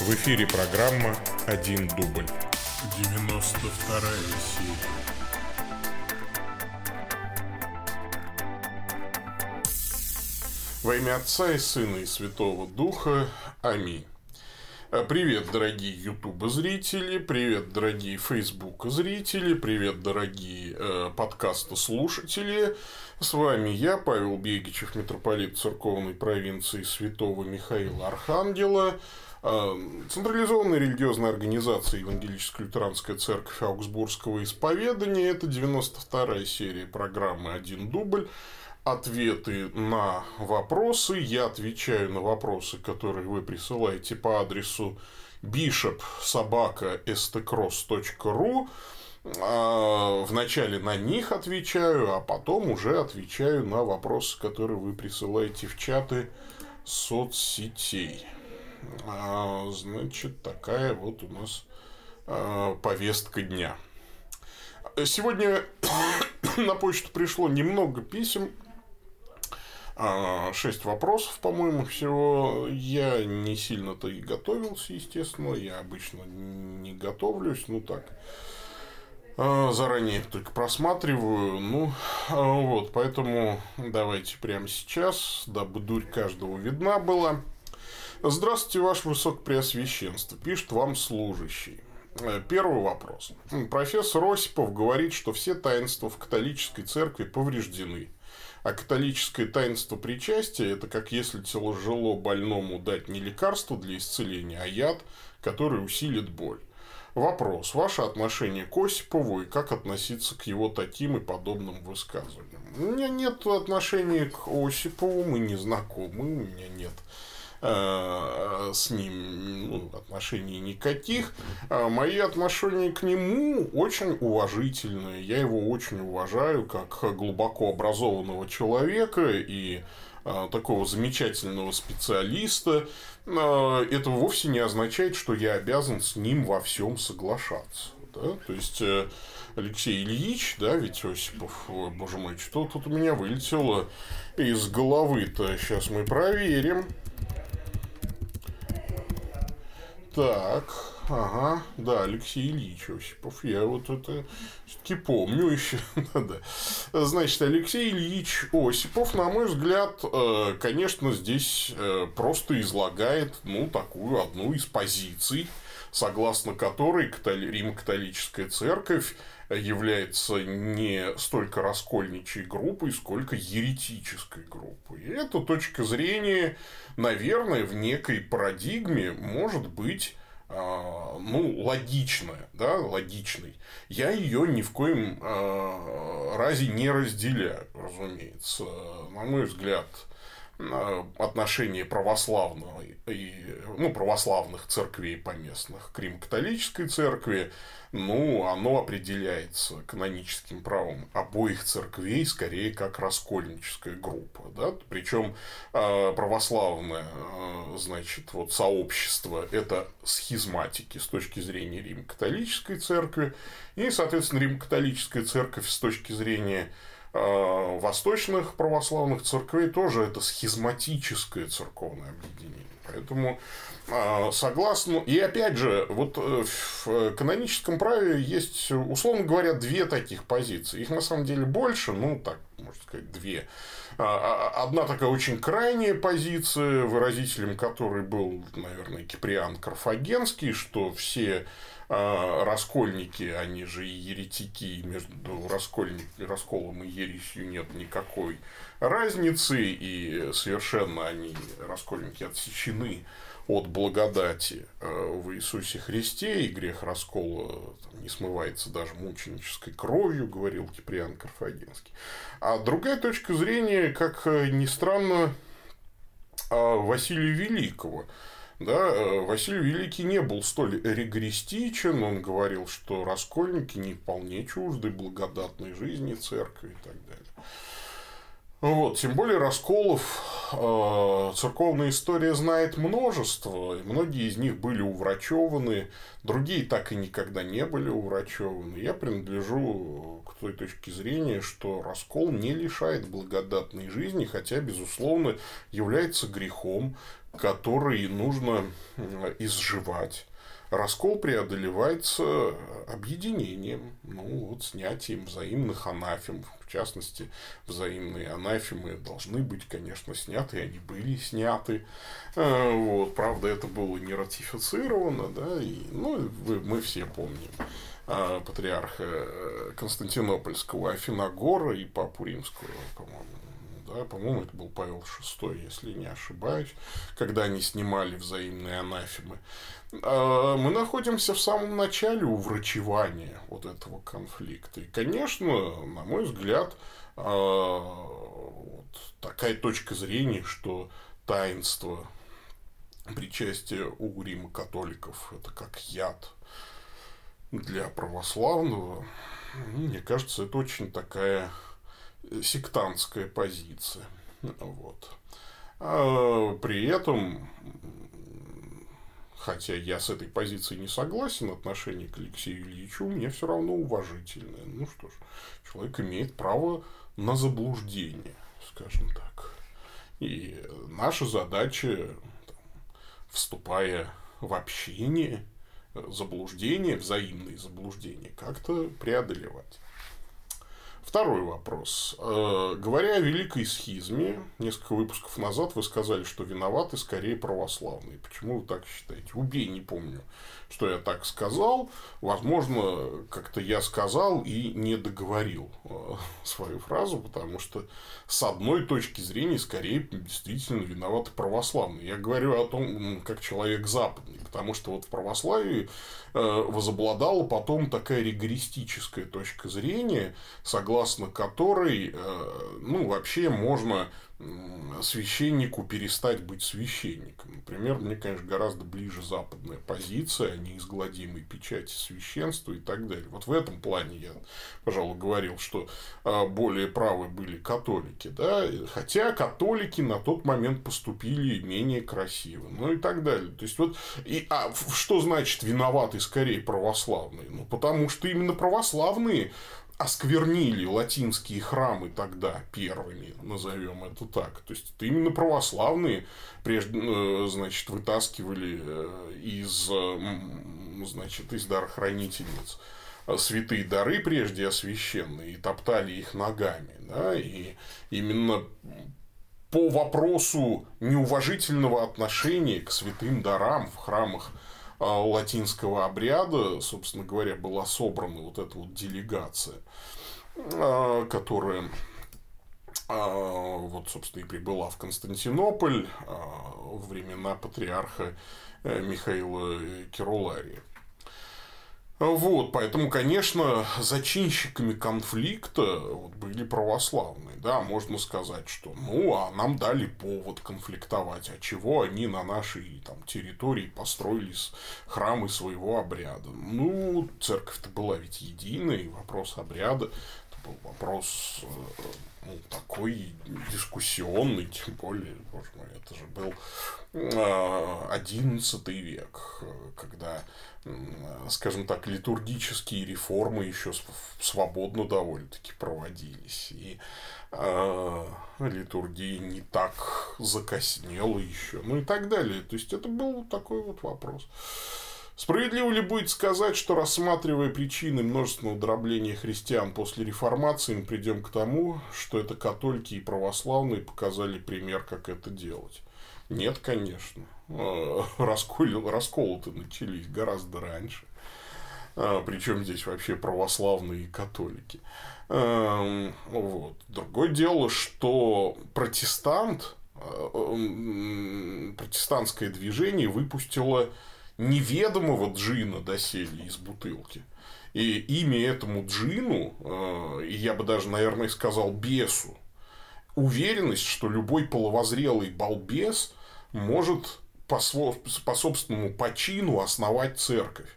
В эфире программа «Один дубль». 92 серия. Во имя Отца и Сына и Святого Духа. Аминь. Э, Привет, дорогие YouTube зрители, привет, дорогие Facebook зрители, привет, дорогие э, подкаста слушатели. С вами я, Павел Бегичев, митрополит церковной провинции Святого Михаила Архангела, централизованная религиозная организация Евангелическая лютеранская церковь Аугсбургского исповедания. Это 92 серия программы «Один дубль» ответы на вопросы. Я отвечаю на вопросы, которые вы присылаете по адресу bishop.sobaka.stcross.ru а, Вначале на них отвечаю, а потом уже отвечаю на вопросы, которые вы присылаете в чаты соцсетей. А, значит, такая вот у нас а, повестка дня. Сегодня на почту пришло немного писем а, шесть вопросов, по-моему, всего. Я не сильно-то и готовился, естественно. Я обычно не готовлюсь, ну так. А, заранее только просматриваю. Ну, а, вот, поэтому давайте прямо сейчас, дабы дурь каждого видна была. Здравствуйте, Ваше Высокопреосвященство. Пишет вам служащий. Э, первый вопрос. Профессор Осипов говорит, что все таинства в католической церкви повреждены – а католическое таинство причастия – это как если тяжело больному дать не лекарство для исцеления, а яд, который усилит боль. Вопрос. Ваше отношение к Осипову и как относиться к его таким и подобным высказываниям? У меня нет отношения к Осипову, мы не знакомы, у меня нет Э, с ним ну, отношений никаких. А мои отношения к нему очень уважительные. Я его очень уважаю как глубоко образованного человека и э, такого замечательного специалиста. Э, это вовсе не означает, что я обязан с ним во всем соглашаться. Да? То есть Алексей Ильич, да, ведь Осипов, боже мой, что тут у меня вылетело из головы-то, сейчас мы проверим. Так, ага, да, Алексей Ильич Осипов, я вот это все-таки помню еще. да. Значит, Алексей Ильич Осипов, на мой взгляд, э, конечно, здесь э, просто излагает, ну, такую одну из позиций, согласно которой Рим-католическая церковь является не столько раскольничьей группой, сколько еретической группой. И эта точка зрения, наверное, в некой парадигме может быть а, ну, логичная, да, логичной. Я ее ни в коем а, разе не разделяю, разумеется. На мой взгляд, а, отношение православного и, ну, православных церквей поместных к Рим-католической церкви ну, оно определяется каноническим правом обоих церквей скорее как раскольническая группа, да, причем а, православное, а, значит, вот сообщество – это схизматики с точки зрения Рим-католической церкви, и, соответственно, Рим-католическая церковь с точки зрения восточных православных церквей тоже это схизматическое церковное объединение. Поэтому а, согласно... И опять же, вот э, в каноническом праве есть, условно говоря, две таких позиции. Их на самом деле больше, ну, так, можно сказать, две. А, а, одна такая очень крайняя позиция, выразителем которой был, наверное, Киприан Карфагенский, что все раскольники, они же и еретики, и между раскольник, расколом и ересью нет никакой разницы, и совершенно они, раскольники, отсечены от благодати э, в Иисусе Христе, и грех раскола там, не смывается даже мученической кровью, говорил Киприан Карфагенский. А другая точка зрения, как э, ни странно, Василия Великого. Да, э, Василий Великий не был столь регористичен, он говорил, что раскольники не вполне чужды благодатной жизни церкви и так далее. Вот, тем более расколов э, церковная история знает множество, и многие из них были уврачеваны, другие так и никогда не были уврачеваны. Я принадлежу той точке зрения, что раскол не лишает благодатной жизни, хотя, безусловно, является грехом, который нужно изживать Раскол преодолевается объединением, ну, вот, снятием взаимных анафем. В частности, взаимные анафемы должны быть, конечно, сняты, они были сняты. А, вот, правда, это было не ратифицировано, да, и, ну, мы все помним патриарха Константинопольского Афиногора и Папу Римского, по-моему, да, по-моему, это был Павел VI, если не ошибаюсь, когда они снимали взаимные анафемы. А, мы находимся в самом начале уврачевания вот этого конфликта. И, конечно, на мой взгляд, а, вот такая точка зрения, что таинство причастия у Рима католиков это как яд для православного, мне кажется, это очень такая сектантская позиция. Вот. А при этом, хотя я с этой позицией не согласен, отношение к Алексею Ильичу мне все равно уважительное. Ну что ж, человек имеет право на заблуждение, скажем так. И наша задача, вступая в общение, заблуждение, взаимные заблуждения, как-то преодолевать. Второй вопрос. Э, говоря о великой схизме, несколько выпусков назад вы сказали, что виноваты скорее православные. Почему вы так считаете? Убей, не помню, что я так сказал. Возможно, как-то я сказал и не договорил э, свою фразу, потому что с одной точки зрения скорее действительно виноваты православные. Я говорю о том, как человек западный, потому что вот в православии возобладала потом такая ригористическая точка зрения, согласно которой, э, ну, вообще можно священнику перестать быть священником. Например, мне, конечно, гораздо ближе западная позиция, неизгладимой печати священства и так далее. Вот в этом плане я, пожалуй, говорил, что а, более правы были католики, да, хотя католики на тот момент поступили менее красиво, ну и так далее. То есть, вот, и, а что значит виноваты скорее православные? Ну, потому что именно православные осквернили латинские храмы тогда первыми, назовем это так. То есть, это именно православные, прежде, э, значит, вытаскивали э, из, значит, из дарохранительниц святые дары, прежде освященные, и топтали их ногами. Да? И именно по вопросу неуважительного отношения к святым дарам в храмах латинского обряда, собственно говоря, была собрана вот эта вот делегация, а, которая а, вот, собственно, и прибыла в Константинополь в времена патриарха э, Михаила Кирулария. Вот, поэтому, конечно, зачинщиками конфликта вот, были православные. Да, можно сказать, что ну, а нам дали повод конфликтовать, а чего они на нашей там, территории построили храмы своего обряда. Ну, церковь-то была ведь единой, вопрос обряда это был вопрос э, ну, такой дискуссионный, тем более, боже мой, это же был XI э, век, когда скажем так, литургические реформы еще свободно довольно-таки проводились. И э, литургия не так закоснела еще, ну и так далее. То есть это был такой вот вопрос. Справедливо ли будет сказать, что рассматривая причины множественного дробления христиан после реформации, мы придем к тому, что это католики и православные показали пример, как это делать? Нет, конечно. А, раскол, расколы-то начались гораздо раньше. А, Причем здесь вообще православные и католики. А, вот. Другое дело, что протестант, протестантское движение выпустило неведомого джина доселе из бутылки. И имя этому джину, и я бы даже, наверное, сказал бесу, уверенность, что любой половозрелый балбес может по, по собственному почину основать церковь.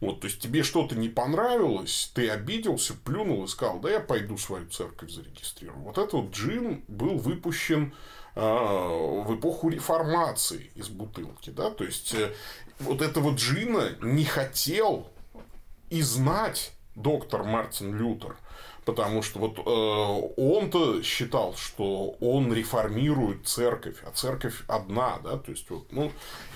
Вот, то есть тебе что-то не понравилось, ты обиделся, плюнул и сказал, да я пойду свою церковь зарегистрирую. Вот этот вот джин был выпущен э, в эпоху реформации из бутылки, да, то есть э, вот этого джина не хотел и знать доктор Мартин Лютер – Потому что вот э, он-то считал, что он реформирует церковь, а церковь одна, да, то есть вот, ну,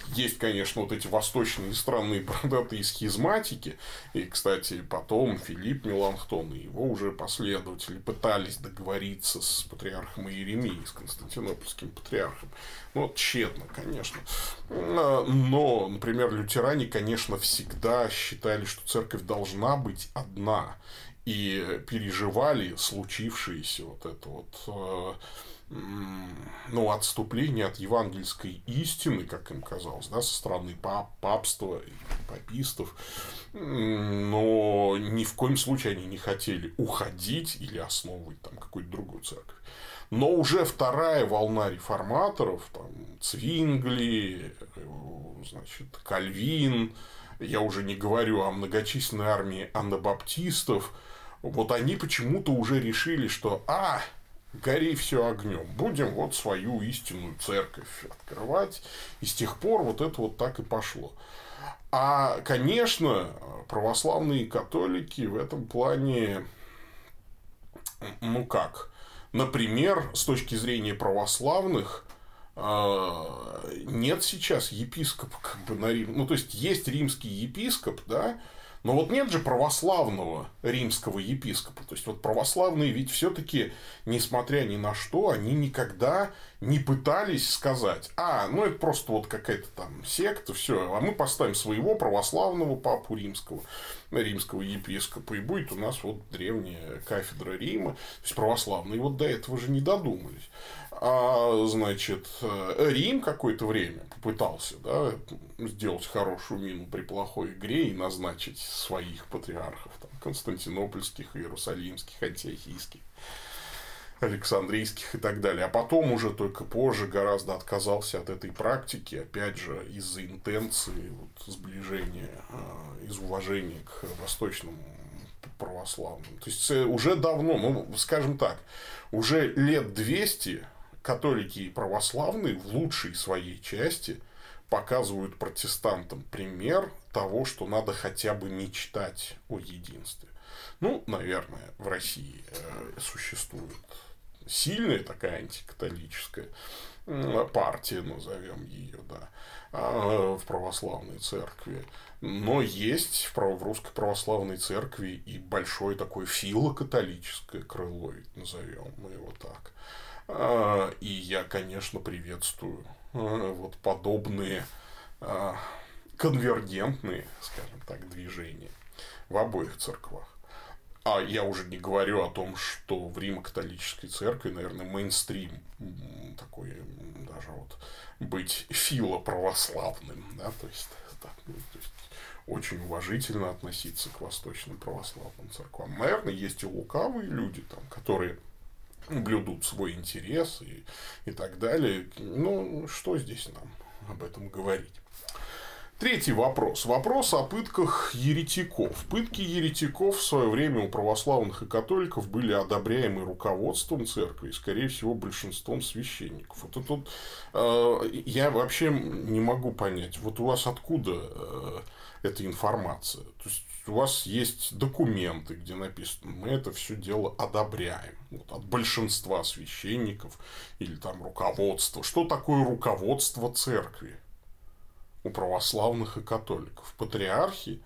есть, конечно, вот эти восточные странные бородатые схизматики, и, кстати, потом Филипп Меланхтон и его уже последователи пытались договориться с патриархом Иеремией, с константинопольским патриархом. Ну, вот тщетно, конечно. Но, например, лютеране, конечно, всегда считали, что церковь должна быть одна и переживали случившееся вот это вот э, ну, отступление от евангельской истины, как им казалось, да, со стороны пап, папства и папистов, но ни в коем случае они не хотели уходить или основывать там какую-то другую церковь. Но уже вторая волна реформаторов, там, Цвингли, значит, Кальвин, я уже не говорю о многочисленной армии анабаптистов, вот они почему-то уже решили, что а, гори все огнем, будем вот свою истинную церковь открывать. И с тех пор вот это вот так и пошло. А, конечно, православные католики в этом плане, ну как, например, с точки зрения православных, а, нет сейчас епископа как бы на Рим. Ну, то есть, есть римский епископ, да, но вот нет же православного римского епископа. То есть, вот православные ведь все-таки, несмотря ни на что, они никогда не пытались сказать, а, ну это просто вот какая-то там секта, все, а мы поставим своего православного папу римского, римского епископа, и будет у нас вот древняя кафедра Рима, то есть православные вот до этого же не додумались. А, значит, э, Рим какое-то время попытался да, сделать хорошую мину при плохой игре и назначить своих патриархов, там, константинопольских, иерусалимских, антиохийских, александрийских и так далее. А потом уже только позже гораздо отказался от этой практики, опять же, из-за интенции вот, сближения, а, из уважения к восточному православным. То есть э, уже давно, ну, скажем так, уже лет 200 католики и православные в лучшей своей части показывают протестантам пример того, что надо хотя бы мечтать о единстве. Ну, наверное, в России э, существует сильная такая антикатолическая партия, назовем ее, да, а, в православной церкви. Но есть в русской православной церкви и большое такое филокатолическое крыло, назовем мы его так. А, и я, конечно, приветствую а, вот подобные а, конвергентные, скажем так, движения в обоих церквах. А я уже не говорю о том, что в Римо-католической церкви, наверное, мейнстрим такой даже вот быть филоправославным, да, то есть, так, ну, то есть очень уважительно относиться к восточным православным церквам. Наверное, есть и лукавые люди, там, которые блюдут свой интерес и, и так далее. Ну, что здесь нам об этом говорить? Третий вопрос. Вопрос о пытках еретиков. Пытки еретиков в свое время у православных и католиков были одобряемы руководством церкви и, скорее всего, большинством священников. Вот это вот, э, я вообще не могу понять, вот у вас откуда э, эта информация? То есть, у вас есть документы, где написано, мы это все дело одобряем. Вот, от большинства священников или там руководства. Что такое руководство церкви? У православных и католиков. Патриархи?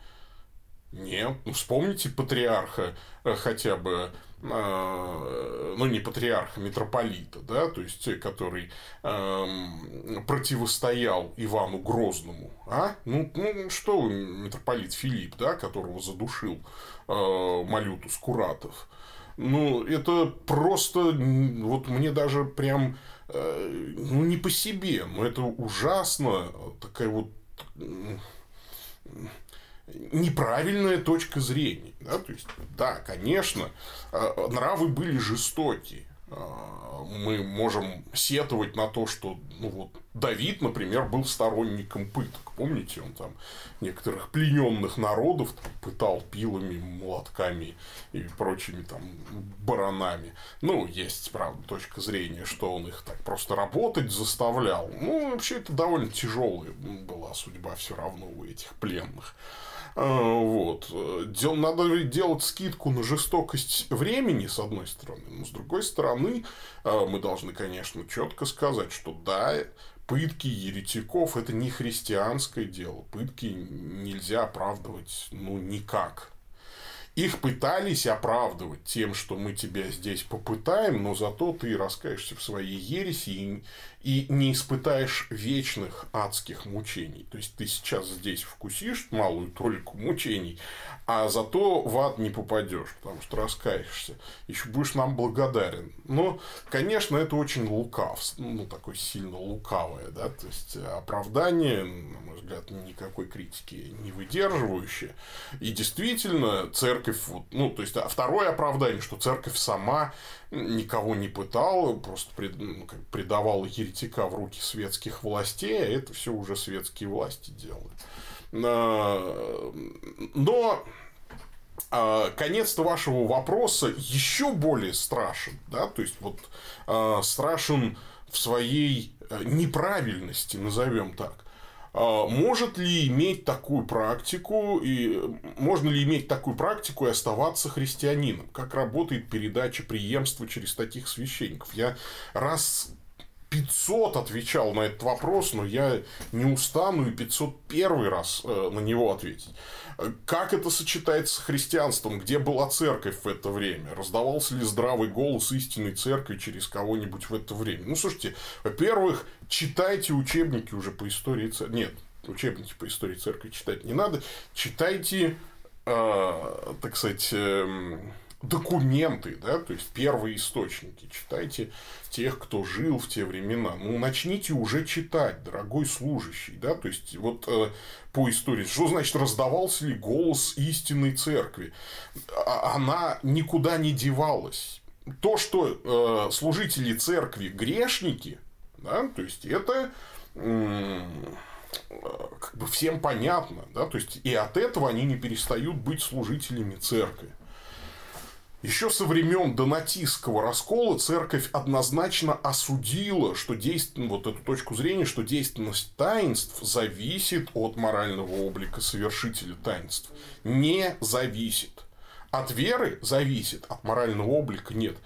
Нет. Ну, вспомните патриарха э, хотя бы а, ну, не патриарха, митрополита, да, то есть, который э, противостоял Ивану Грозному, а? Ну, ну, что митрополит Филипп, да, которого задушил э, Малютус Куратов. Ну, это просто, вот мне даже прям, э, ну, не по себе, но это ужасно, такая вот неправильная точка зрения. Да? То есть, да, конечно, э, нравы были жестокие. Мы можем сетовать на то, что ну вот, Давид, например, был сторонником пыток. Помните, он там некоторых плененных народов там, пытал пилами, молотками и прочими там баранами. Ну, есть, правда, точка зрения, что он их так просто работать заставлял. Ну, вообще, это довольно тяжелая была судьба все равно у этих пленных. А, вот. Дел, надо делать скидку на жестокость времени, с одной стороны, но с другой стороны, а, мы должны, конечно, четко сказать, что да, пытки еретиков – это не христианское дело. Пытки нельзя оправдывать ну, никак. Их пытались оправдывать тем, что мы тебя здесь попытаем, но зато ты раскаешься в своей ереси и, и не испытаешь вечных адских мучений. То есть ты сейчас здесь вкусишь малую толику мучений, а зато в ад не попадешь, потому что раскаешься. Еще будешь нам благодарен. Но, конечно, это очень лукав, ну, такое сильно лукавое, да, то есть оправдание, на мой взгляд, никакой критики не выдерживающее. И действительно, церковь, вот, ну, то есть, второе оправдание, что церковь сама никого не пытала, просто ну, предавала еретика в руки светских властей, а это все уже светские власти делают. А, но а, конец вашего вопроса еще более страшен, да, то есть вот а, страшен в своей э, неправильности, назовем так. Может ли иметь такую практику и можно ли иметь такую практику и оставаться христианином? Как работает передача преемства через таких священников? Я раз 500 отвечал на этот вопрос, но я не устану и 501 раз э, на него ответить. Как это сочетается с христианством? Где была церковь в это время? Раздавался ли здравый голос истинной церкви через кого-нибудь в это время? Ну, слушайте, во-первых, читайте учебники уже по истории церкви. Нет, учебники по истории церкви читать не надо. Читайте, э, так сказать, э, документы, да, то есть первые источники. Читайте тех, кто жил в те времена. Ну, начните уже читать, дорогой служащий, да, то есть вот э, по истории. Что значит раздавался ли голос истинной церкви? А, она никуда не девалась. То, что э, служители церкви грешники, да, то есть это э, как бы всем понятно, да, то есть и от этого они не перестают быть служителями церкви. Еще со времен донатистского раскола церковь однозначно осудила, что действенно, вот эту точку зрения, что действенность таинств зависит от морального облика совершителя таинств. Не зависит. От веры зависит, от морального облика нет.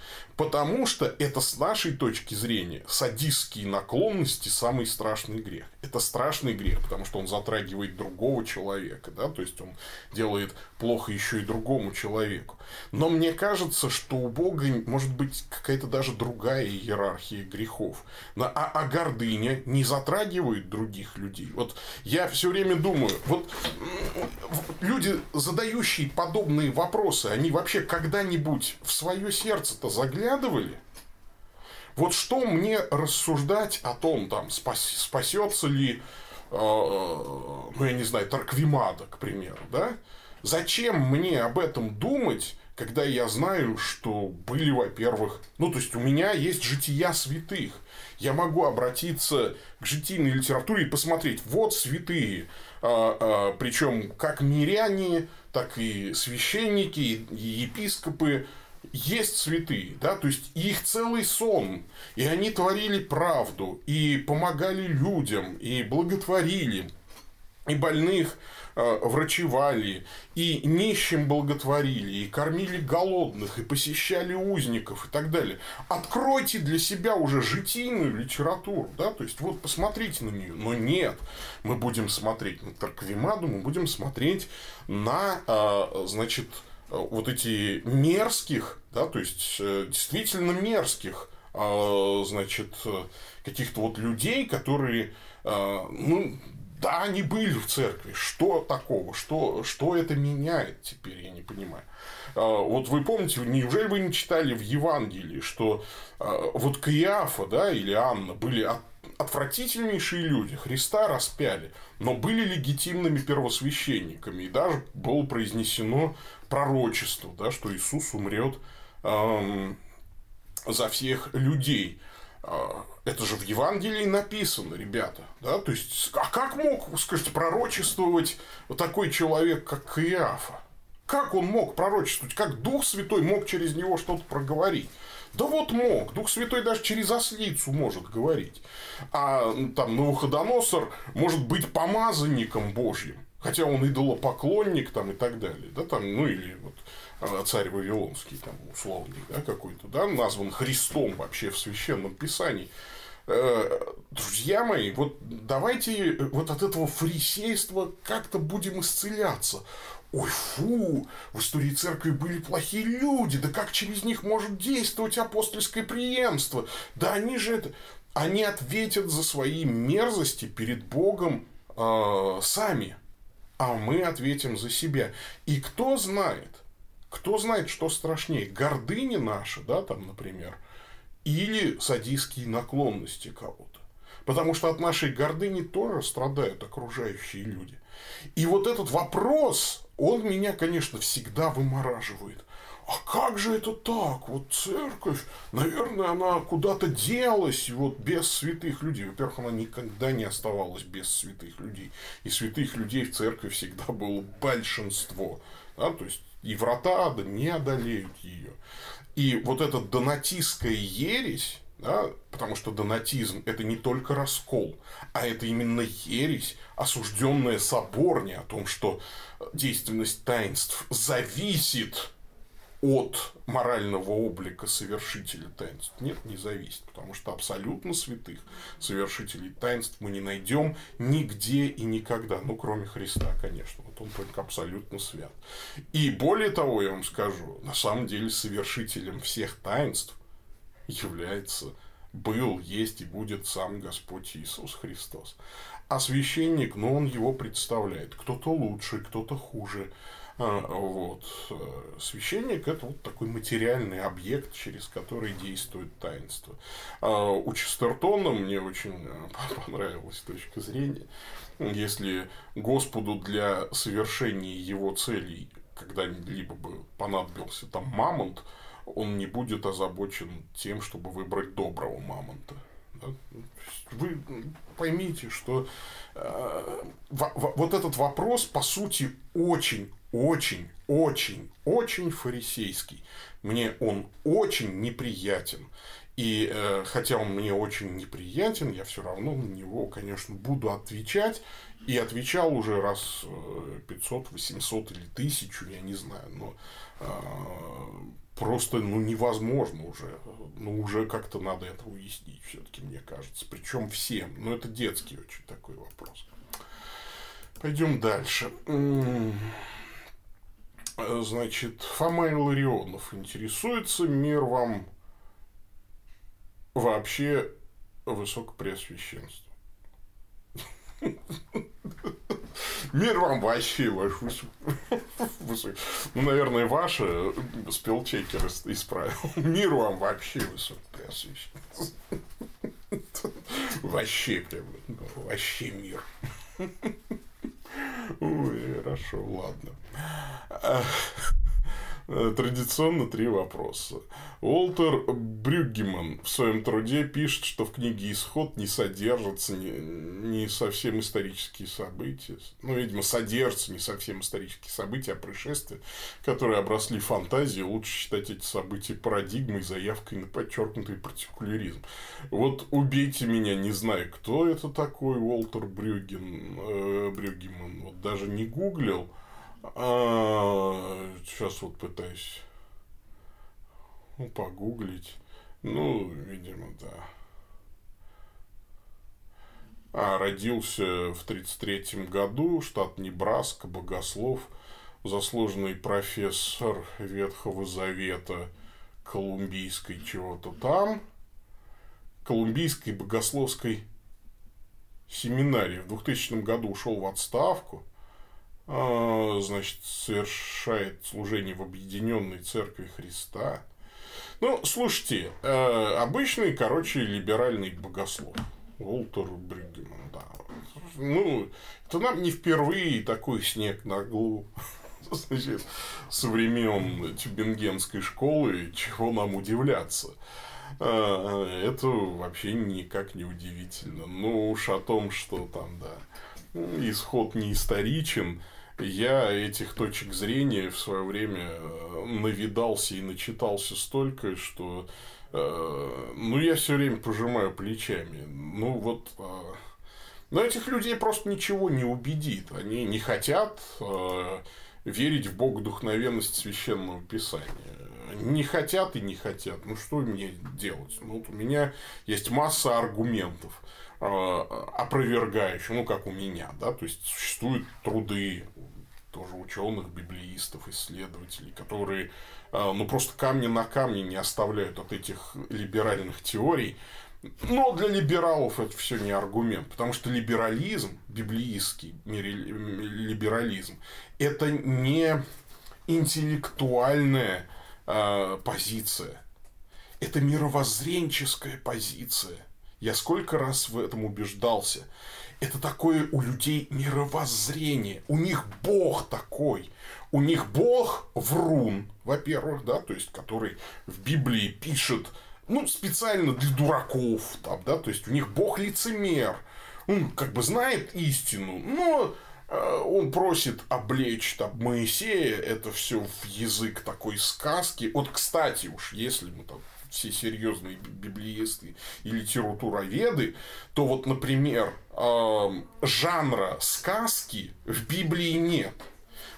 Потому что это с нашей точки зрения садистские наклонности самый страшный грех. Это страшный грех, потому что он затрагивает другого человека, да, то есть он делает плохо еще и другому человеку. Но мне кажется, что у Бога может быть какая-то даже другая иерархия грехов. А, а гордыня не затрагивает других людей. Вот я все время думаю, вот люди, задающие подобные вопросы, они вообще когда-нибудь в свое сердце-то заглядывают заглядывали? Вот что мне рассуждать о том, там, спас, спасется ли, э, ну, я не знаю, Тарквимада, к примеру, да? Зачем мне об этом думать, когда я знаю, что были, во-первых, ну, то есть у меня есть жития святых. Я могу обратиться к житийной литературе и посмотреть, вот святые, а, а, причем как миряне, так и священники, и епископы, есть святые, да, то есть их целый сон, и они творили правду, и помогали людям, и благотворили, и больных э, врачевали, и нищим благотворили, и кормили голодных, и посещали узников и так далее. Откройте для себя уже житийную литературу, да, то есть вот посмотрите на нее, но нет, мы будем смотреть на Тарквимаду, мы будем смотреть на, э, значит, вот эти мерзких, да, то есть э, действительно мерзких, а, значит, каких-то вот людей, которые, ну, да, они были в церкви. Что такого? Что, что это меняет теперь, я не понимаю. А, вот вы помните, неужели вы не читали в Евангелии, что вот Каиафа, да, или Анна были отвратительнейшие люди, Христа распяли, но были легитимными первосвященниками, и даже было произнесено пророчество, да, что Иисус умрет эм, за всех людей. а, это же в Евангелии написано, ребята. Да? То есть, а как мог, скажите, пророчествовать такой человек, как Каиафа? Как он мог пророчествовать? Как Дух Святой мог через него что-то проговорить? Да вот мог. Дух Святой даже через ослицу может говорить. А там Навуходоносор может быть помазанником Божьим. Хотя он идолопоклонник там и так далее. Да, там, ну или вот а, царь Вавилонский, там, условный, да, какой-то, да, назван Христом вообще в Священном Писании. Э, друзья мои, вот давайте вот от этого фарисейства как-то будем исцеляться. Ой, фу, в истории церкви были плохие люди, да как через них может действовать апостольское преемство? Да они же это... Они ответят за свои мерзости перед Богом э, сами, а мы ответим за себя. И кто знает, кто знает, что страшнее, гордыня наша, да, там, например, или садистские наклонности кого-то. Потому что от нашей гордыни тоже страдают окружающие люди. И вот этот вопрос, он меня, конечно, всегда вымораживает. А как же это так? Вот церковь, наверное, она куда-то делась вот без святых людей. Во-первых, она никогда не оставалась без святых людей. И святых людей в церкви всегда было большинство. Да? То есть и врата ада не одолеют ее. И вот эта донатистская ересь, да, потому что донатизм – это не только раскол, а это именно ересь, осужденная соборня о том, что действенность таинств зависит от морального облика совершителя таинств. Нет, не зависит, потому что абсолютно святых совершителей таинств мы не найдем нигде и никогда, ну, кроме Христа, конечно, вот он только абсолютно свят. И более того, я вам скажу, на самом деле совершителем всех таинств является, был, есть и будет сам Господь Иисус Христос. А священник, ну, он его представляет. Кто-то лучше, кто-то хуже. А, вот. Священник – это вот такой материальный объект, через который действует таинство. А у Честертона мне очень э, понравилась точка зрения. Если Господу для совершения его целей когда-либо бы понадобился там мамонт, он не будет озабочен тем, чтобы выбрать доброго мамонта. Вы поймите, что э, вот этот вопрос, по сути, очень очень, очень, очень фарисейский. Мне он очень неприятен. И э, хотя он мне очень неприятен, я все равно на него, конечно, буду отвечать. И отвечал уже раз 500, э, 800 или 1000, я не знаю. Но э, просто ну, невозможно уже. Ну, уже как-то надо это уяснить, все-таки, мне кажется. Причем всем. Но это детский очень такой вопрос. Пойдем дальше. Э, значит, Фома Илларионов интересуется, мир вам вообще высокопреосвященство. Мир вам вообще ваш высокий. Ну, наверное, ваше спелчекер исправил. Мир вам вообще высокопреосвященство. Вообще, прям, вообще мир. Ой, хорошо, ладно. Э, традиционно три вопроса. Уолтер Брюггеман в своем труде пишет, что в книге «Исход» не содержатся не, не совсем исторические события. Ну, видимо, содержатся не совсем исторические события, а происшествия, которые обросли фантазией. Лучше считать эти события парадигмой, заявкой на подчеркнутый партикуляризм. Вот убейте меня, не знаю, кто это такой Уолтер Брюгген, э, Брюггеман. Вот даже не гуглил. А, сейчас вот пытаюсь ну, погуглить. Ну, видимо, да. А, родился в 1933 году, штат Небраска, богослов, заслуженный профессор Ветхого Завета Колумбийской чего-то там, Колумбийской богословской семинарии. В 2000 году ушел в отставку – значит, совершает служение в Объединенной Церкви Христа. Ну, слушайте, э, обычный, короче, либеральный богослов. Уолтер Брюггеман, да. Ну, это нам не впервые такой снег на голову. Значит, со времен Тюбингенской школы, чего нам удивляться. э, это вообще никак не удивительно. Ну уж о том, что там, да, исход не историчен, я этих точек зрения в свое время э, навидался и начитался столько, что э, ну, я все время пожимаю плечами. Ну, вот э, но этих людей просто ничего не убедит. Они не хотят верить в богодухновенность священного писания. Не хотят и не хотят. Ну, что мне делать? Ну, вот у меня есть масса аргументов опровергающих, ну, как у меня, да, то есть существуют труды тоже ученых, библеистов, исследователей, которые э, ну, просто камни на камне не оставляют от этих либеральных теорий. Но для либералов это все не аргумент, потому что либерализм, библейский либерализм, это не интеллектуальная э, позиция, это мировоззренческая позиция. Я сколько раз в этом убеждался это такое у людей мировоззрение. У них Бог такой. У них Бог врун, во-первых, да, то есть, который в Библии пишет, ну, специально для дураков, там, да, то есть, у них Бог лицемер. Он как бы знает истину, но э, он просит облечь там Моисея, это все в язык такой сказки. Вот, кстати уж, если мы там все серьезные библеисты и литературоведы, то вот, например, жанра сказки в Библии нет.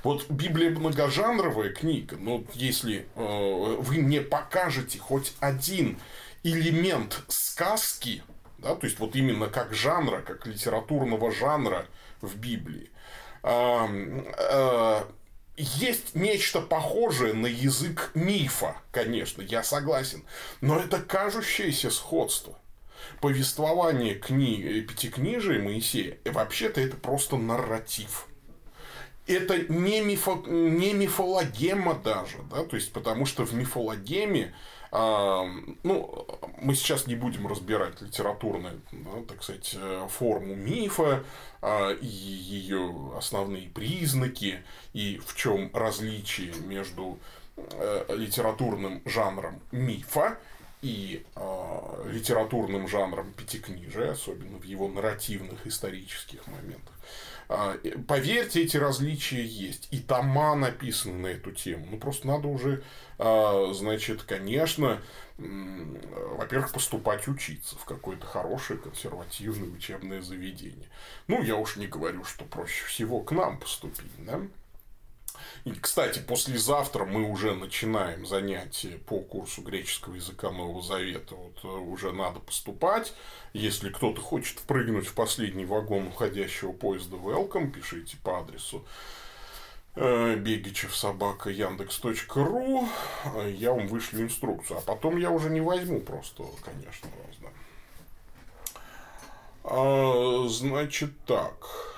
Вот Библия многожанровая книга, но если э, вы не покажете хоть один элемент сказки, да, то есть вот именно как жанра, как литературного жанра в Библии, э, есть нечто похожее на язык мифа, конечно, я согласен, но это кажущееся сходство. Повествование кни... пятикнижия Моисея, вообще-то это просто нарратив. Это не, мифо... не мифологема даже, да, то есть, потому что в мифологеме ну, мы сейчас не будем разбирать литературную, да, так сказать, э, форму мифа, а, и ее основные признаки, и в чем различие между э, литературным жанром мифа и э, литературным жанром пятикнижия, особенно в его нарративных исторических моментах. А, поверьте, эти различия есть. И тома написаны на эту тему. Ну, просто надо уже, а, значит, конечно, во-первых, поступать учиться в какое-то хорошее консервативное учебное заведение. Ну, я уж не говорю, что проще всего к нам поступить, да? И, кстати, послезавтра мы уже начинаем занятия по курсу греческого языка Нового Завета. Вот э, уже надо поступать. Если кто-то хочет впрыгнуть в последний вагон уходящего поезда Welcome, пишите по адресу э, бегичев собака яндекс.ру я вам вышлю инструкцию. А потом я уже не возьму просто, конечно, вас, да. А, значит так.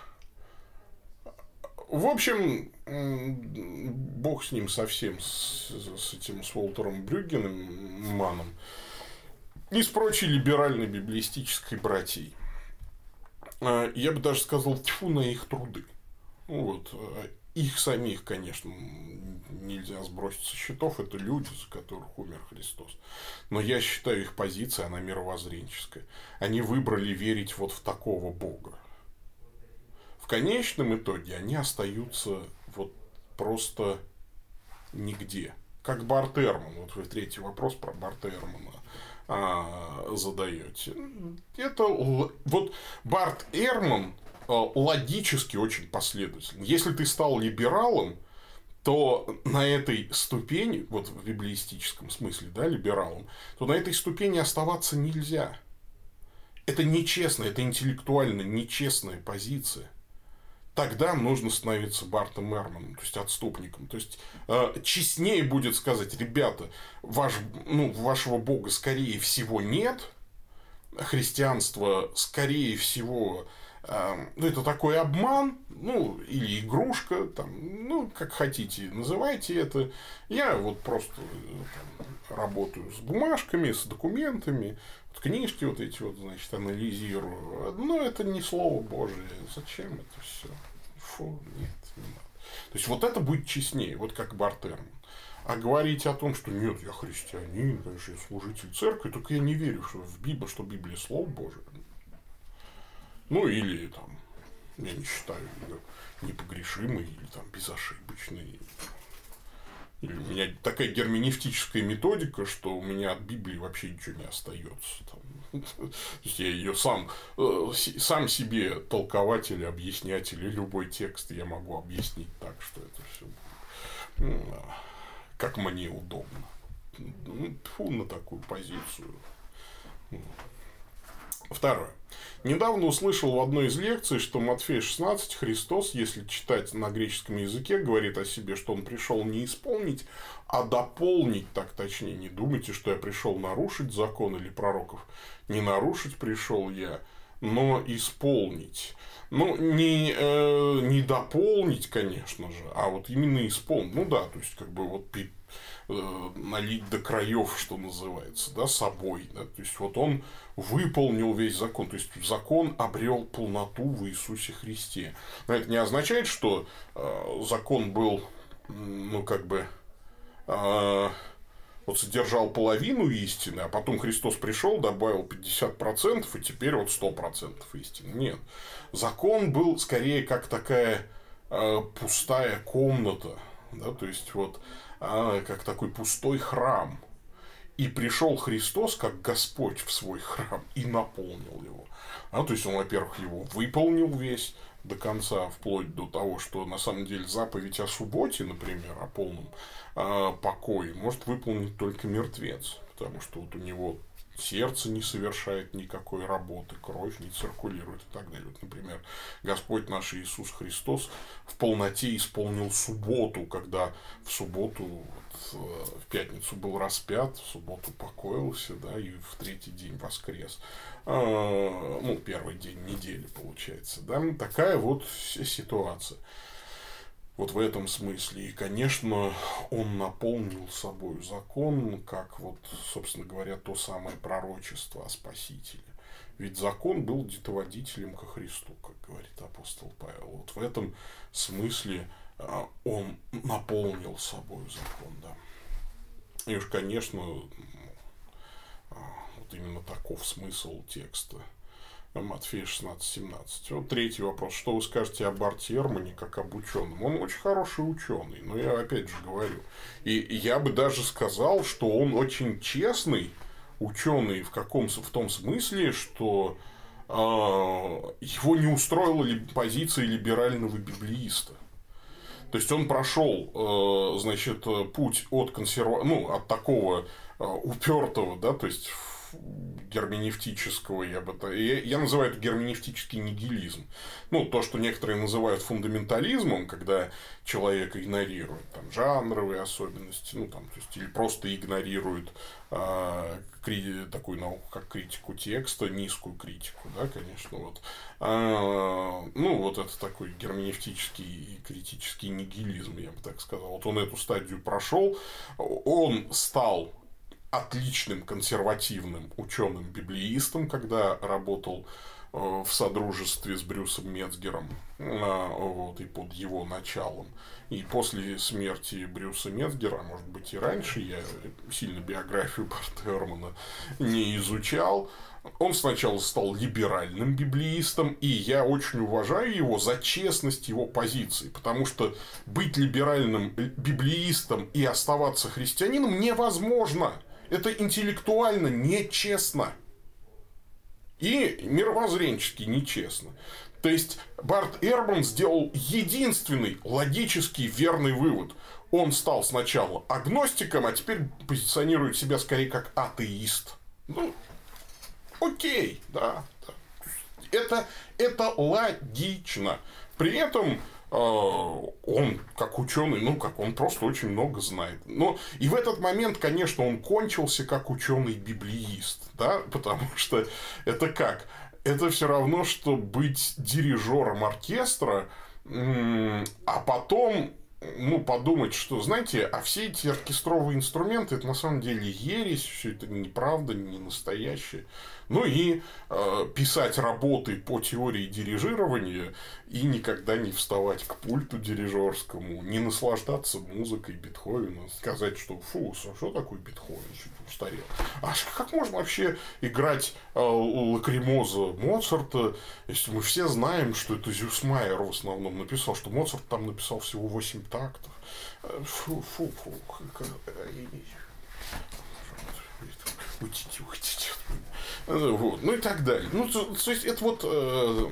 В общем, бог с ним совсем, с, с этим, с Уолтером Брюггеном, Маном, и с прочей либеральной библистической братьей. А, я бы даже сказал, тьфу на их труды. Вот. А, их самих, конечно, нельзя сбросить со счетов, это люди, за которых умер Христос. Но я считаю, их позиция, она мировоззренческая. Они выбрали верить вот в такого Бога в конечном итоге они остаются вот просто нигде. Как Барт Эрман, вот вы третий вопрос про Барта Эрмана а, задаете. Это вот Барт Эрман а, логически очень последовательный. Если ты стал либералом, то на этой ступени, вот в библиистическом смысле, да, либералом, то на этой ступени оставаться нельзя. Это нечестно, это интеллектуально нечестная позиция тогда нужно становиться Бартом Эрманом, то есть отступником. То есть э, честнее будет сказать, ребята, ваш, ну, вашего бога скорее всего нет, христианство скорее всего э, это такой обман, ну, или игрушка, там, ну, как хотите, называйте это. Я вот просто там, работаю с бумажками, с документами, книжки вот эти вот, значит, анализирую. Но это не слово Божие. Зачем это все? Фу, нет, не надо. То есть, вот это будет честнее, вот как Бартерн. А говорить о том, что нет, я христианин, конечно, я служитель церкви, только я не верю что в Библию, что Библия Слово Божие. Ну, или там, я не считаю ее непогрешимой, или там безошибочной. Или у меня такая герменевтическая методика, что у меня от Библии вообще ничего не остается. Там. То есть я ее сам, э, сам себе толкователь, объяснятель, и любой текст я могу объяснить так, что это все как мне удобно. Ну, фу на такую позицию. Второе. Недавно услышал в одной из лекций, что Матфея 16 Христос, если читать на греческом языке, говорит о себе, что он пришел не исполнить, а дополнить, так точнее. Не думайте, что я пришел нарушить закон или пророков. Не нарушить пришел я, но исполнить. Ну, не, э, не дополнить, конечно же, а вот именно исполнить. Ну да, то есть, как бы вот налить до краев, что называется, да, собой. Да? То есть, вот он выполнил весь закон. То есть, закон обрел полноту в Иисусе Христе. Но это не означает, что э, закон был, ну, как бы, э, вот содержал половину истины, а потом Христос пришел, добавил 50%, и теперь вот 100% истины. Нет. Закон был скорее как такая э, пустая комната, да, то есть вот э, как такой пустой храм. И пришел Христос как Господь в свой храм и наполнил его. А, то есть он, во-первых, его выполнил весь, до конца, вплоть до того, что на самом деле заповедь о субботе, например, о полном э, покое, может выполнить только мертвец, потому что вот у него сердце не совершает никакой работы, кровь не циркулирует и так далее. Вот, например, Господь наш Иисус Христос в полноте исполнил субботу, когда в субботу, вот, э, в пятницу был распят, в субботу покоился, да, и в третий день воскрес. А, ну, первый день недели, получается, да, такая вот ситуация. Вот в этом смысле. И, конечно, он наполнил собой закон, как вот, собственно говоря, то самое пророчество о Спасителе. Ведь закон был детоводителем ко Христу, как говорит апостол Павел. Вот в этом смысле а, он наполнил собой закон, да. И уж, конечно, а, вот именно таков смысл текста – Матфея 16-17. Вот третий вопрос. Что вы скажете об Арте Эрмане как об ученом? Он очень хороший ученый, но я опять же говорю. И я бы даже сказал, что он очень честный ученый в, каком, в том смысле, что э, его не устроила ли позиция либерального библеиста. То есть он прошел, э, значит, путь от консерва... ну, от такого э, упертого, да, то есть герменевтического, я бы то я, называю это герменевтический нигилизм. Ну, то, что некоторые называют фундаментализмом, когда человек игнорирует там, жанровые особенности, ну, там, то есть, или просто игнорирует э, кри, такую науку, как критику текста, низкую критику, да, конечно, вот. Э, ну, вот это такой герменевтический и критический нигилизм, я бы так сказал. Вот он эту стадию прошел, он стал отличным консервативным ученым-библеистом, когда работал э, в содружестве с Брюсом Мецгером э, вот, и под его началом. И после смерти Брюса Мецгера, может быть и раньше, я сильно биографию Барта Эрмана не изучал, он сначала стал либеральным библеистом, и я очень уважаю его за честность его позиции, потому что быть либеральным библеистом и оставаться христианином невозможно – это интеллектуально нечестно. И мировоззренчески нечестно. То есть Барт Эрбан сделал единственный логический верный вывод. Он стал сначала агностиком, а теперь позиционирует себя скорее как атеист. Ну, окей, да. Это, это логично. При этом он как ученый, ну как он просто очень много знает. Но и в этот момент, конечно, он кончился как ученый библеист, да, потому что это как? Это все равно, что быть дирижером оркестра, а потом ну, подумать, что, знаете, а все эти оркестровые инструменты, это на самом деле ересь, все это неправда, не настоящее. Ну и э, писать работы по теории дирижирования и никогда не вставать к пульту дирижерскому, не наслаждаться музыкой Бетховена, сказать, что фу, что такое Бетховен, чуть устарел. А как можно вообще играть э, лакримоза Моцарта, если мы все знаем, что это Зюсмайер в основном написал, что Моцарт там написал всего 8 тактов. Э, фу, фу, фу. Уйдите, уйдите. Вот. Ну и так далее. Ну, то, то есть, это вот... Э,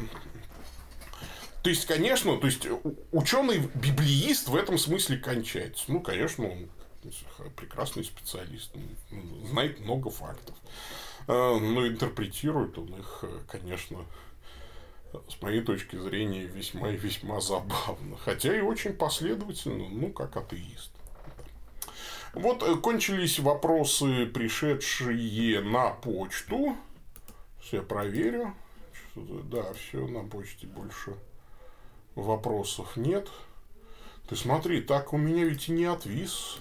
то есть, конечно, то есть, ученый библеист в этом смысле кончается. Ну, конечно, он прекрасный специалист, знает много фактов. Э, но интерпретирует он их, конечно, с моей точки зрения, весьма и весьма забавно. Хотя и очень последовательно, ну, как атеист. Вот э, кончились вопросы, пришедшие на почту. Все проверю. Да, все на почте больше вопросов нет. Ты смотри, так у меня ведь и не отвис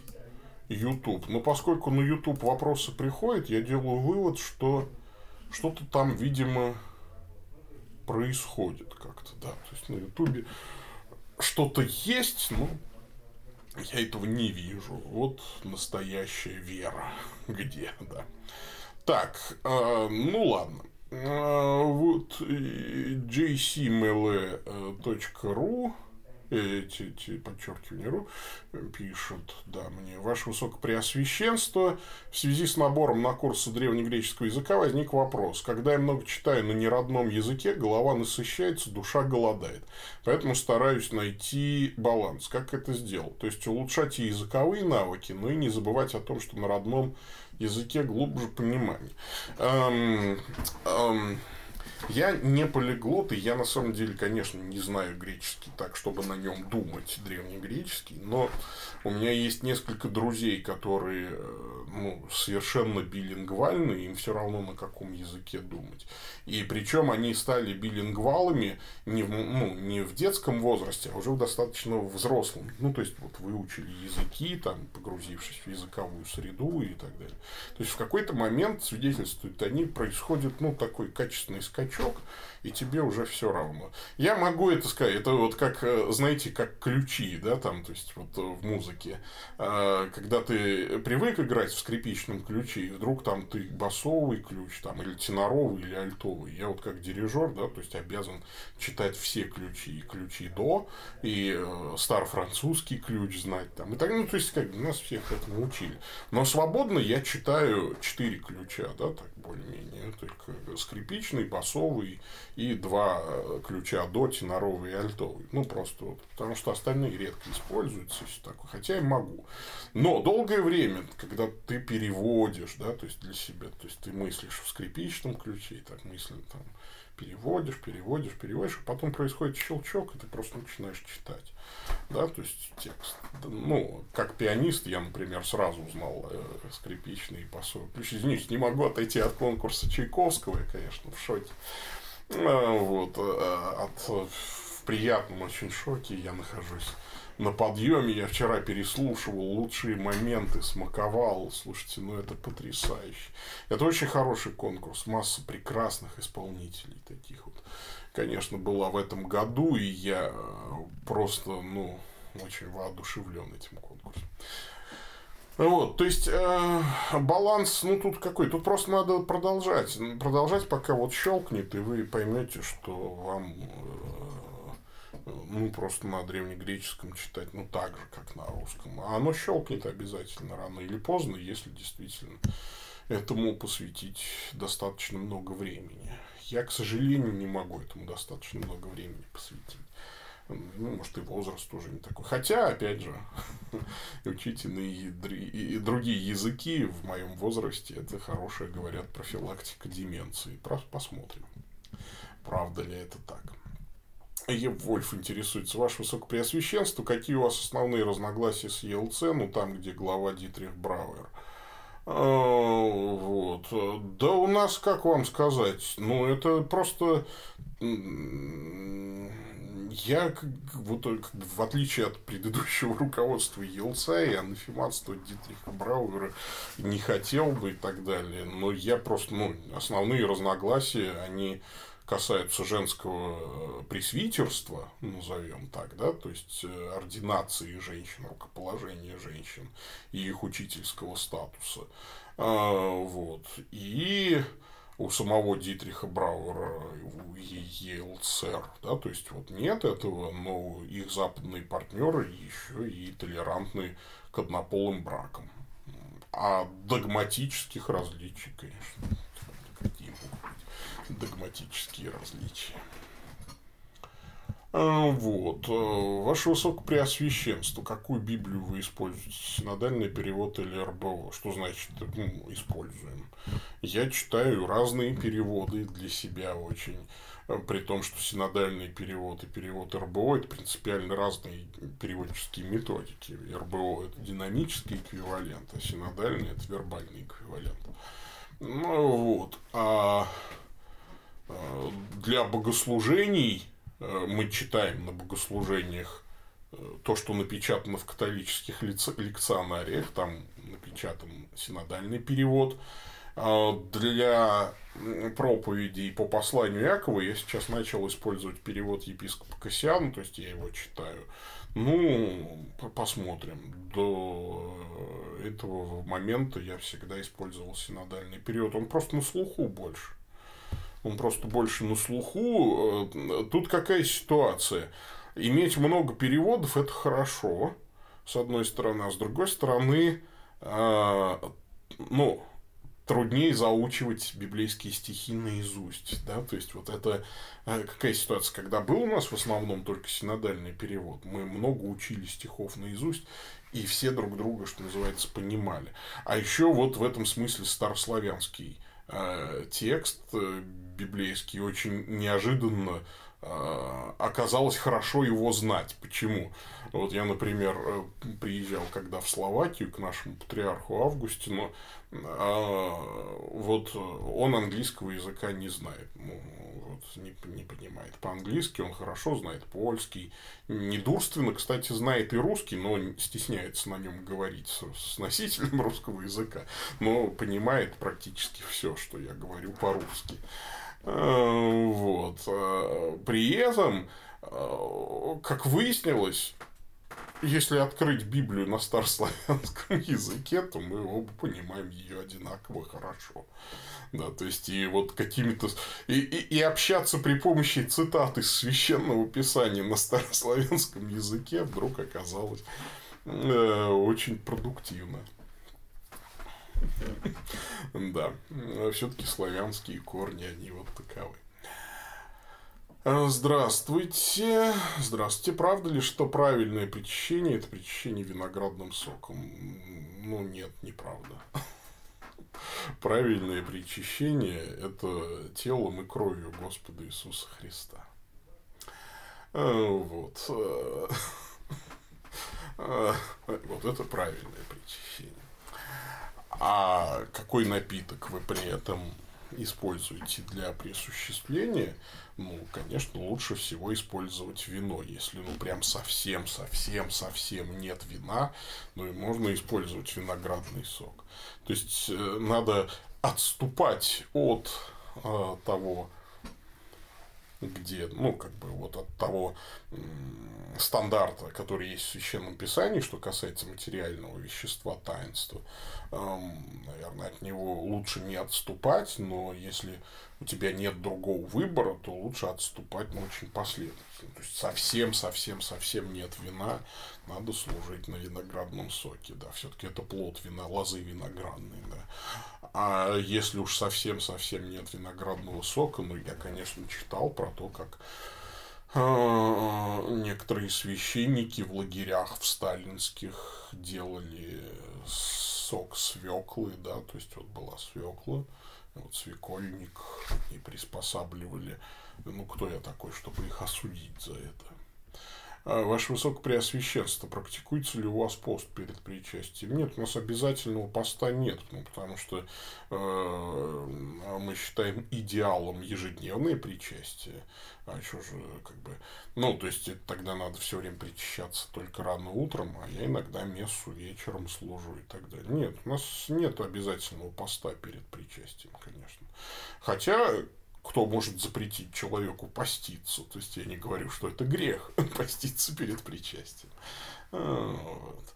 YouTube. Но поскольку на YouTube вопросы приходят, я делаю вывод, что что-то там, видимо, происходит как-то, да. То есть на YouTube что-то есть, но я этого не вижу. Вот настоящая вера. Где, да. Так, э, ну ладно. Э, вот jcmle.ru эти, эти подчеркивания РУ пишут, да, мне, Ваше Высокопреосвященство, в связи с набором на курсы древнегреческого языка возник вопрос. Когда я много читаю на неродном языке, голова насыщается, душа голодает. Поэтому стараюсь найти баланс. Как это сделать? То есть, улучшать и языковые навыки, но и не забывать о том, что на родном языке глубже понимание. Эм, эм, я не полиглот, и я на самом деле, конечно, не знаю греческий так, чтобы на нем думать древнегреческий, но у меня есть несколько друзей, которые э, ну, совершенно билингвальны, им все равно на каком языке думать. И причем они стали билингвалами не в, ну, не в детском возрасте, а уже в достаточно взрослом. Ну, то есть, вот выучили языки, там, погрузившись в языковую среду и так далее. То есть, в какой-то момент, свидетельствуют они, происходит, ну, такой качественный скачок, и тебе уже все равно. Я могу это сказать, это вот как, э, знаете, как ключи, да, там, то есть, вот в музыке. А, когда ты привык играть в скрипичном ключе, и вдруг там ты басовый ключ, там, или теноровый, или альтовый. Я вот как дирижер, да, то есть, обязан читать все ключи, и ключи до, и э, старо-французский ключ знать, там, и так, ну, то есть, как нас всех этому учили. Но свободно я читаю четыре ключа, да, так, более-менее, только скрипичный, басовый и два э, ключа до, теноровый и альтовый. Ну, просто вот, потому что остальные редко используются, все такое. хотя и могу. Но долгое время, когда ты переводишь, да, то есть для себя, то есть ты мыслишь в скрипичном ключе, и так мысленно там переводишь, переводишь, переводишь, а потом происходит щелчок, и ты просто начинаешь читать. Да, то есть текст. Ну, как пианист, я, например, сразу узнал э, скрипичный и басовый ключ. Извините, не могу отойти от конкурса Чайковского, я, конечно, в шоке. А, вот, э, от, в приятном очень шоке я нахожусь на подъеме. Я вчера переслушивал лучшие моменты, смаковал. Слушайте, ну это потрясающе. Это очень хороший конкурс. Масса прекрасных исполнителей таких вот. Конечно, была в этом году, и я э, просто, ну, очень воодушевлен этим конкурсом. Вот, то есть э, баланс, ну тут какой, тут просто надо продолжать, продолжать, пока вот щелкнет, и вы поймете, что вам э, ну просто на древнегреческом читать, ну так же, как на русском. А оно щелкнет обязательно рано или поздно, если действительно этому посвятить достаточно много времени. Я, к сожалению, не могу этому достаточно много времени посвятить. Ну, может, и возраст тоже не такой. Хотя, опять же, учить иные и другие языки в моем возрасте, это хорошая, говорят, профилактика деменции. Посмотрим, правда ли это так. Ев Вольф интересуется, Ваше Высокопреосвященство, какие у вас основные разногласия с ЕЛЦ, ну, там, где глава Дитрих Брауэр? А, вот. Да у нас, как вам сказать, ну, это просто я, вот, в отличие от предыдущего руководства Елца и анафематства Дитриха Брауэра не хотел бы и так далее, но я просто, ну, основные разногласия, они касаются женского пресвитерства, назовем так, да, то есть ординации женщин, рукоположения женщин и их учительского статуса. Вот. И у самого Дитриха Брауэра, у ЕЛЦР, да, то есть вот нет этого, но их западные партнеры еще и толерантны к однополым бракам. А догматических различий, конечно, какие догматические различия. А, вот. Э, ваше Высокопреосвященство, какую Библию вы используете? Синодальный перевод или РБО? Что значит ну, используем? Я читаю разные переводы для себя очень. Э, при том, что синодальный перевод и перевод РБО – это принципиально разные переводческие методики. РБО – это динамический эквивалент, а синодальный – это вербальный эквивалент. Ну вот. А для богослужений Э, мы читаем на богослужениях э, то, что напечатано в католических лекционариях, там напечатан синодальный перевод. А для проповедей по посланию Якова я сейчас начал использовать перевод епископа Кассиана, то есть я его читаю. Ну, посмотрим. До этого момента я всегда использовал синодальный период. Он просто на слуху больше он просто больше на слуху. Э, тут какая ситуация? Иметь много переводов – это хорошо, с одной стороны, а с другой стороны, э, ну, труднее заучивать библейские стихи наизусть, да, то есть вот это э, какая ситуация, когда был у нас в основном только синодальный перевод, мы много учили стихов наизусть, и все друг друга, что называется, понимали. А еще вот в этом смысле старославянский текст э, библейский очень неожиданно оказалось хорошо его знать. Почему? Вот я, например, приезжал когда в Словакию к нашему патриарху Августину, вот он английского языка не знает. Ну, вот, не, не понимает по-английски, он хорошо знает польский. Недурственно, кстати, знает и русский, но стесняется на нем говорить с, с носителем русского языка. Но понимает практически все, что я говорю по-русски. Э, вот. Э, при этом, э, как выяснилось, если открыть Библию на старославянском языке, то мы оба понимаем ее одинаково хорошо. Да, то есть, и вот какими-то... И, и, и общаться при помощи цитат из священного писания на старославянском языке вдруг оказалось э, очень продуктивно. Да, все-таки славянские корни, они вот таковы. Э, здравствуйте. Здравствуйте. Правда ли, что правильное причащение – это причащение виноградным соком? Ну, нет, неправда. Правильное причащение – это телом и кровью Господа Иисуса Христа. Э, вот. Э, вот это правильное причащение. А какой напиток вы при этом используете для присуществления, ну, конечно, лучше всего использовать вино. Если, ну, прям совсем, совсем, совсем нет вина, ну, и можно использовать виноградный сок. То есть, э, надо отступать от э, того, где, ну, как бы вот от того стандарта, который есть в Священном Писании, что касается материального вещества таинства, наверное, от него лучше не отступать, но если у тебя нет другого выбора, то лучше отступать, но очень последовательно. То есть совсем, совсем, совсем нет вина, надо служить на виноградном соке, да, все-таки это плод вина, лозы виноградные, да. А если уж совсем, совсем нет виноградного сока, ну, я, конечно, читал про то, как а, некоторые священники в лагерях в сталинских делали сок свеклы, да, то есть вот была свекла, вот свекольник и приспосабливали. Ну, кто я такой, чтобы их осудить за это? А, Ваше Высокопреосвященство, практикуется ли у вас пост перед причастием? Нет, у нас обязательного поста нет, ну, потому что э, мы считаем идеалом ежедневное причастие. А еще же, как бы, ну, то есть, тогда надо все время причащаться только рано утром, а я иногда мессу вечером служу и так далее. Нет, у нас нет обязательного поста перед причастием, конечно. Хотя, кто может запретить человеку поститься. То есть я не говорю, что это грех поститься перед причастием. Вот.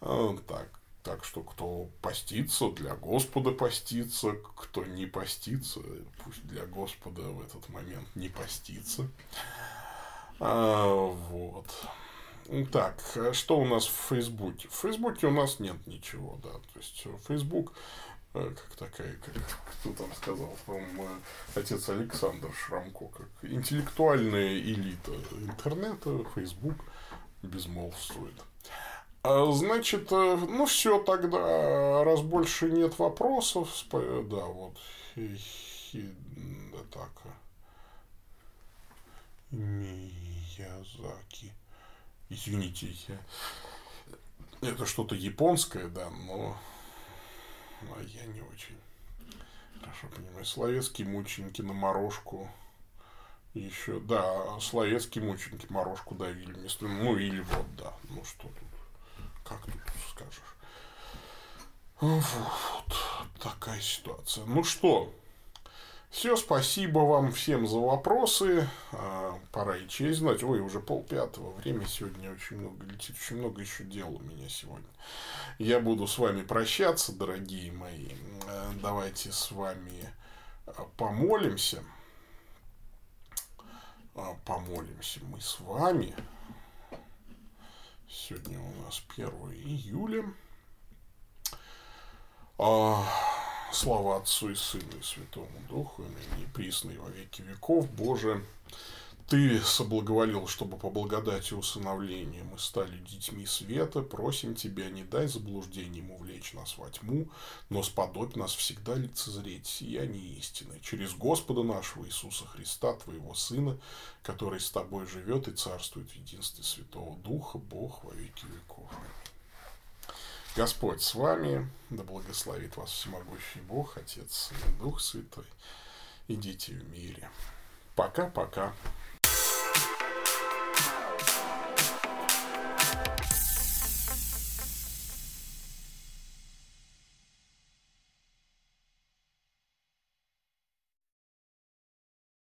вот так. Так что кто постится, для Господа постится, кто не постится, пусть для Господа в этот момент не постится. А, вот. Так, что у нас в Фейсбуке? В Фейсбуке у нас нет ничего, да. То есть Фейсбук как такая, как кто там сказал, по-моему, отец Александр Шрамко, как интеллектуальная элита интернета, Facebook безмолвствует. А, значит, э, ну все тогда, раз больше нет вопросов, да, вот, да так, Миязаки. Извините, я... это что-то японское, да, но а я не очень хорошо понимаю. Словецкие мученики на морожку. Еще, да, словецкие мученики морожку давили вместо... Ну, или вот, да. Ну, что тут? Как тут скажешь? Вот такая ситуация. Ну что, все, спасибо вам всем за вопросы. А, пора и честь знать. Ой, уже полпятого. Время сегодня очень много летит. Очень много еще дел у меня сегодня. Я буду с вами прощаться, дорогие мои. А, давайте с вами а, помолимся. Помолимся мы с вами. Сегодня у нас 1 июля. Слава Отцу и Сыну и Святому Духу, и присно во веки веков. Боже, Ты соблаговолил, чтобы по благодати усыновления мы стали детьми света. Просим Тебя, не дай заблуждением увлечь нас во тьму, но сподобь нас всегда лицезреть сияние истины. Через Господа нашего Иисуса Христа, Твоего Сына, который с Тобой живет и царствует в единстве Святого Духа, Бог во веки веков. Господь с вами, да благословит вас всемогущий Бог, Отец и Дух Святой. Идите в мире. Пока-пока.